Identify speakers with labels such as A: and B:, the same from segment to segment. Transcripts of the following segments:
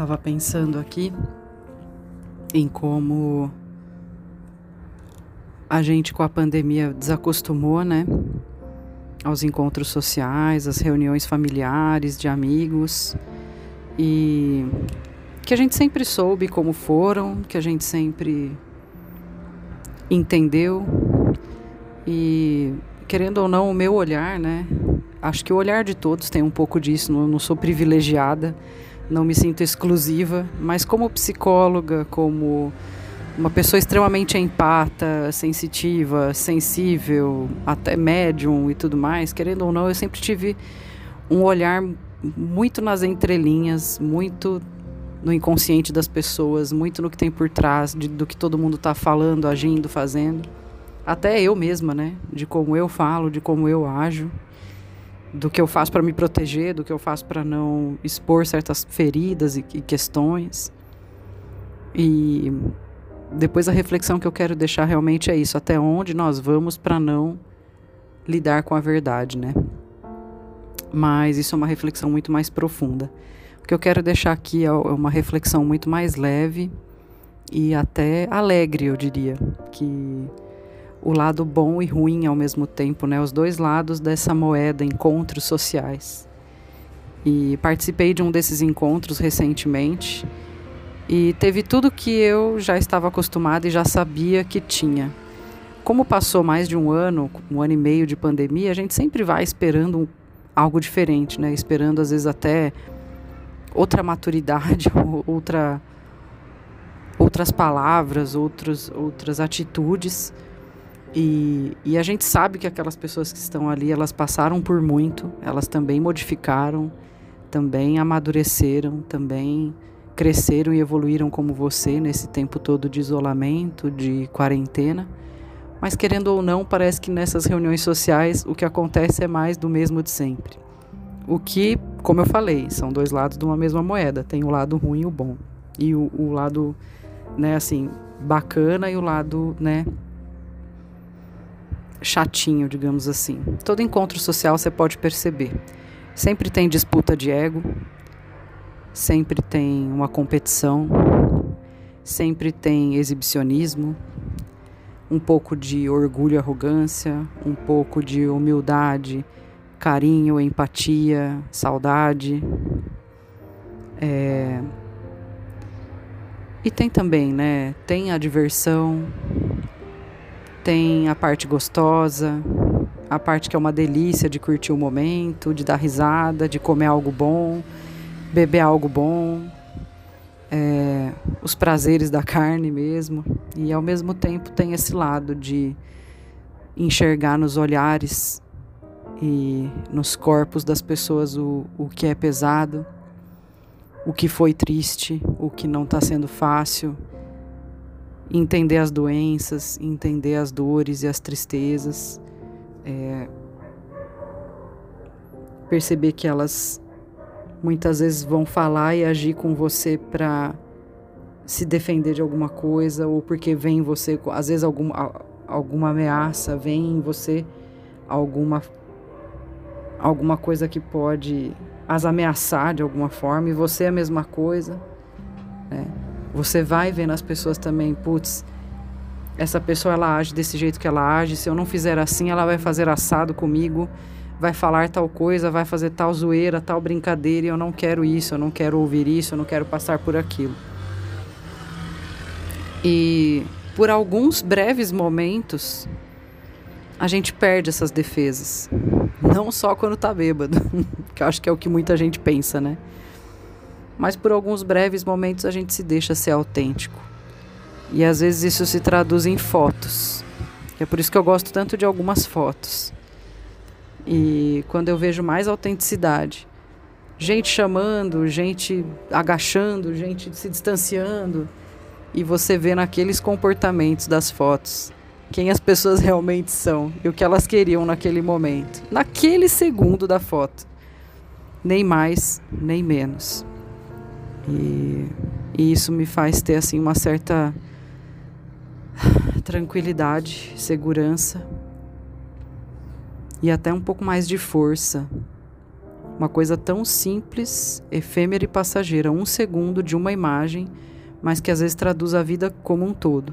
A: estava pensando aqui em como a gente com a pandemia desacostumou, né? Aos encontros sociais, às reuniões familiares, de amigos. E que a gente sempre soube como foram, que a gente sempre entendeu. E querendo ou não, o meu olhar, né? Acho que o olhar de todos tem um pouco disso. Não, não sou privilegiada, não me sinto exclusiva, mas como psicóloga, como uma pessoa extremamente empata, sensitiva, sensível, até médium e tudo mais, querendo ou não, eu sempre tive um olhar muito nas entrelinhas, muito no inconsciente das pessoas, muito no que tem por trás de, do que todo mundo está falando, agindo, fazendo. Até eu mesma, né? De como eu falo, de como eu ajo, do que eu faço para me proteger, do que eu faço para não expor certas feridas e, e questões. E depois a reflexão que eu quero deixar realmente é isso: até onde nós vamos para não lidar com a verdade, né? Mas isso é uma reflexão muito mais profunda. O que eu quero deixar aqui é uma reflexão muito mais leve e até alegre, eu diria, que o lado bom e ruim ao mesmo tempo, né? Os dois lados dessa moeda, encontros sociais. E participei de um desses encontros recentemente e teve tudo que eu já estava acostumada e já sabia que tinha. Como passou mais de um ano, um ano e meio de pandemia, a gente sempre vai esperando algo diferente, né? Esperando às vezes até outra maturidade, outra outras palavras, outros, outras atitudes. E, e a gente sabe que aquelas pessoas que estão ali, elas passaram por muito, elas também modificaram, também amadureceram, também cresceram e evoluíram como você nesse tempo todo de isolamento, de quarentena. Mas querendo ou não, parece que nessas reuniões sociais o que acontece é mais do mesmo de sempre. O que, como eu falei, são dois lados de uma mesma moeda. Tem o lado ruim e o bom. E o, o lado, né, assim, bacana e o lado, né, chatinho, digamos assim. Todo encontro social você pode perceber. Sempre tem disputa de ego, sempre tem uma competição, sempre tem exibicionismo, um pouco de orgulho e arrogância, um pouco de humildade carinho, empatia, saudade. É... E tem também, né? Tem a diversão, tem a parte gostosa, a parte que é uma delícia de curtir o momento, de dar risada, de comer algo bom, beber algo bom, é, os prazeres da carne mesmo. E ao mesmo tempo tem esse lado de enxergar nos olhares e nos corpos das pessoas o, o que é pesado, o que foi triste, o que não está sendo fácil, entender as doenças, entender as dores e as tristezas, é, perceber que elas muitas vezes vão falar e agir com você para se defender de alguma coisa ou porque vem em você, às vezes alguma, alguma ameaça, vem em você alguma alguma coisa que pode as ameaçar de alguma forma e você é a mesma coisa. Né? Você vai ver nas pessoas também, putz, essa pessoa ela age desse jeito que ela age, se eu não fizer assim, ela vai fazer assado comigo, vai falar tal coisa, vai fazer tal zoeira, tal brincadeira, e eu não quero isso, eu não quero ouvir isso, eu não quero passar por aquilo. E por alguns breves momentos, a gente perde essas defesas. Não só quando tá bêbado, que eu acho que é o que muita gente pensa, né? Mas por alguns breves momentos a gente se deixa ser autêntico. E às vezes isso se traduz em fotos. É por isso que eu gosto tanto de algumas fotos. E quando eu vejo mais autenticidade, gente chamando, gente agachando, gente se distanciando, e você vê naqueles comportamentos das fotos quem as pessoas realmente são e o que elas queriam naquele momento, naquele segundo da foto. Nem mais, nem menos. E, e isso me faz ter assim uma certa tranquilidade, segurança e até um pouco mais de força Uma coisa tão simples, efêmera e passageira, um segundo de uma imagem, mas que às vezes traduz a vida como um todo.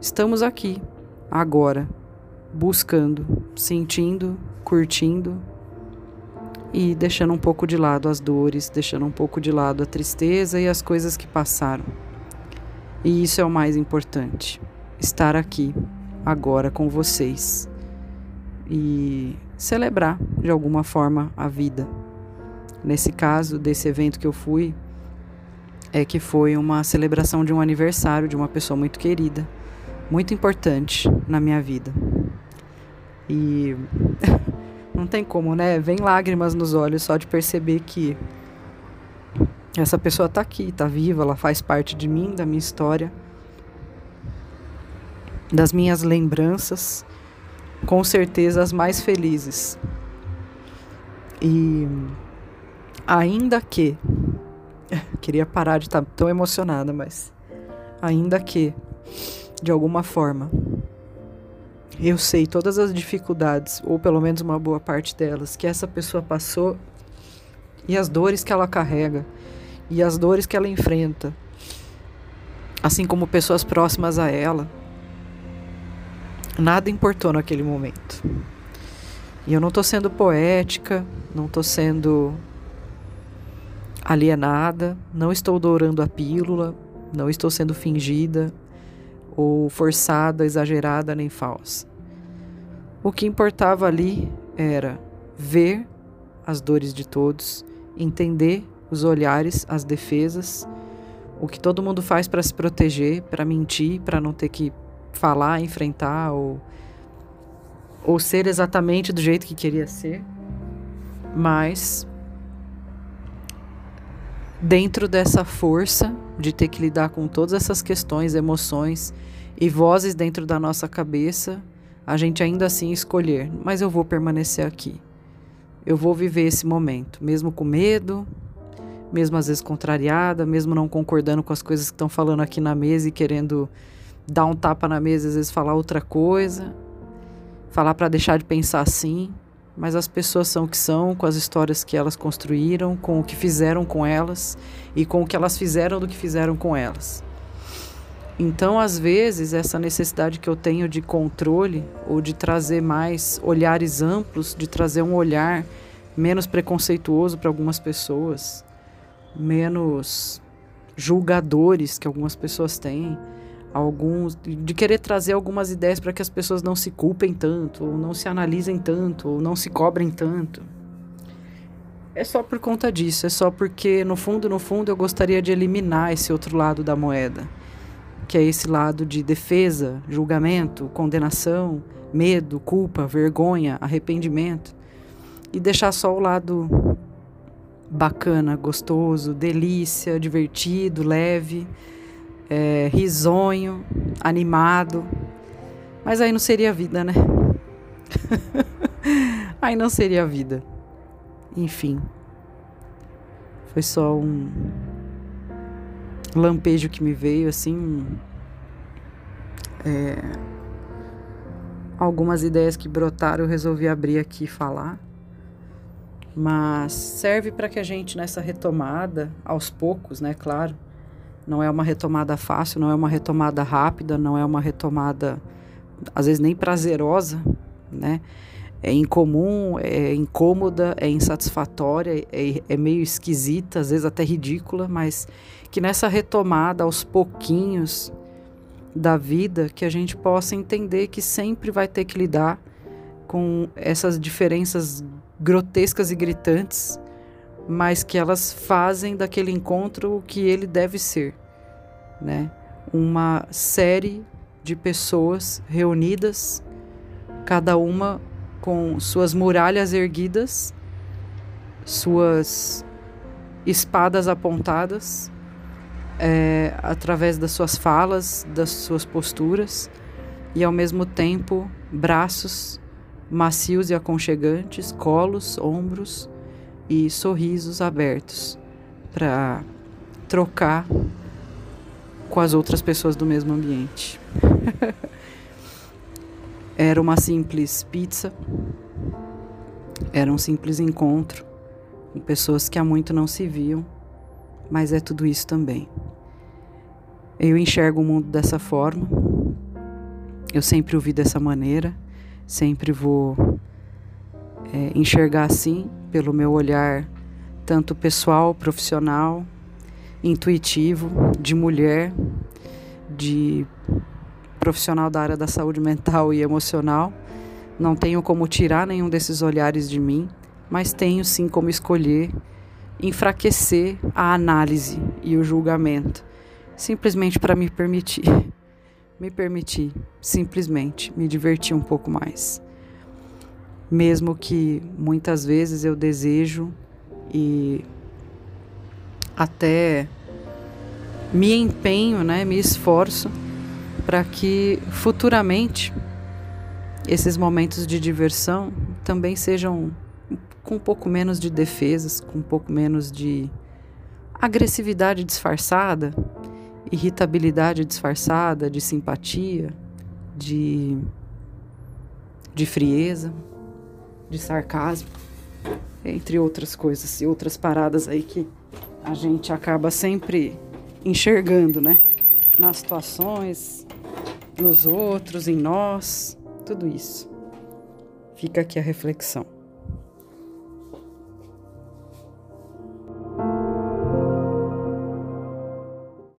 A: Estamos aqui, agora, buscando, sentindo, curtindo e deixando um pouco de lado as dores, deixando um pouco de lado a tristeza e as coisas que passaram. E isso é o mais importante: estar aqui, agora com vocês e celebrar de alguma forma a vida. Nesse caso, desse evento que eu fui, é que foi uma celebração de um aniversário de uma pessoa muito querida, muito importante na minha vida. E não tem como, né? Vem lágrimas nos olhos só de perceber que essa pessoa tá aqui, tá viva, ela faz parte de mim, da minha história, das minhas lembranças, com certeza as mais felizes. E ainda que queria parar de estar tão emocionada, mas ainda que de alguma forma eu sei todas as dificuldades, ou pelo menos uma boa parte delas, que essa pessoa passou e as dores que ela carrega e as dores que ela enfrenta, assim como pessoas próximas a ela. Nada importou naquele momento. E eu não estou sendo poética, não estou sendo alienada, não estou dourando a pílula, não estou sendo fingida ou forçada, exagerada nem falsa. O que importava ali era ver as dores de todos, entender os olhares, as defesas, o que todo mundo faz para se proteger, para mentir, para não ter que falar, enfrentar ou ou ser exatamente do jeito que queria ser. Mas dentro dessa força de ter que lidar com todas essas questões, emoções e vozes dentro da nossa cabeça, a gente ainda assim escolher, mas eu vou permanecer aqui. Eu vou viver esse momento, mesmo com medo, mesmo às vezes contrariada, mesmo não concordando com as coisas que estão falando aqui na mesa e querendo dar um tapa na mesa, às vezes falar outra coisa, falar para deixar de pensar assim, mas as pessoas são o que são, com as histórias que elas construíram, com o que fizeram com elas e com o que elas fizeram do que fizeram com elas. Então, às vezes, essa necessidade que eu tenho de controle ou de trazer mais olhares amplos, de trazer um olhar menos preconceituoso para algumas pessoas, menos julgadores que algumas pessoas têm, alguns de querer trazer algumas ideias para que as pessoas não se culpem tanto, ou não se analisem tanto, ou não se cobrem tanto. É só por conta disso, é só porque no fundo, no fundo eu gostaria de eliminar esse outro lado da moeda que é esse lado de defesa, julgamento, condenação, medo, culpa, vergonha, arrependimento, e deixar só o lado bacana, gostoso, delícia, divertido, leve, é, risonho, animado. Mas aí não seria vida, né? aí não seria vida. Enfim. Foi só um lampejo que me veio, assim. É, algumas ideias que brotaram, eu resolvi abrir aqui e falar. Mas serve para que a gente, nessa retomada, aos poucos, né, claro, não é uma retomada fácil, não é uma retomada rápida, não é uma retomada, às vezes, nem prazerosa, né? é incomum, é incômoda, é insatisfatória, é, é meio esquisita, às vezes até ridícula, mas que nessa retomada aos pouquinhos da vida que a gente possa entender que sempre vai ter que lidar com essas diferenças grotescas e gritantes, mas que elas fazem daquele encontro o que ele deve ser, né? Uma série de pessoas reunidas, cada uma com suas muralhas erguidas, suas espadas apontadas, é, através das suas falas, das suas posturas, e ao mesmo tempo braços macios e aconchegantes, colos, ombros e sorrisos abertos para trocar com as outras pessoas do mesmo ambiente. Era uma simples pizza, era um simples encontro, com pessoas que há muito não se viam, mas é tudo isso também. Eu enxergo o mundo dessa forma, eu sempre o vi dessa maneira, sempre vou é, enxergar assim, pelo meu olhar, tanto pessoal, profissional, intuitivo, de mulher, de profissional da área da saúde mental e emocional. Não tenho como tirar nenhum desses olhares de mim, mas tenho sim como escolher enfraquecer a análise e o julgamento, simplesmente para me permitir, me permitir, simplesmente me divertir um pouco mais. Mesmo que muitas vezes eu desejo e até me empenho, né, me esforço para que futuramente esses momentos de diversão também sejam com um pouco menos de defesas, com um pouco menos de agressividade disfarçada, irritabilidade disfarçada, de simpatia, de, de frieza, de sarcasmo, entre outras coisas e outras paradas aí que a gente acaba sempre enxergando, né? Nas situações, nos outros, em nós, tudo isso. Fica aqui a reflexão.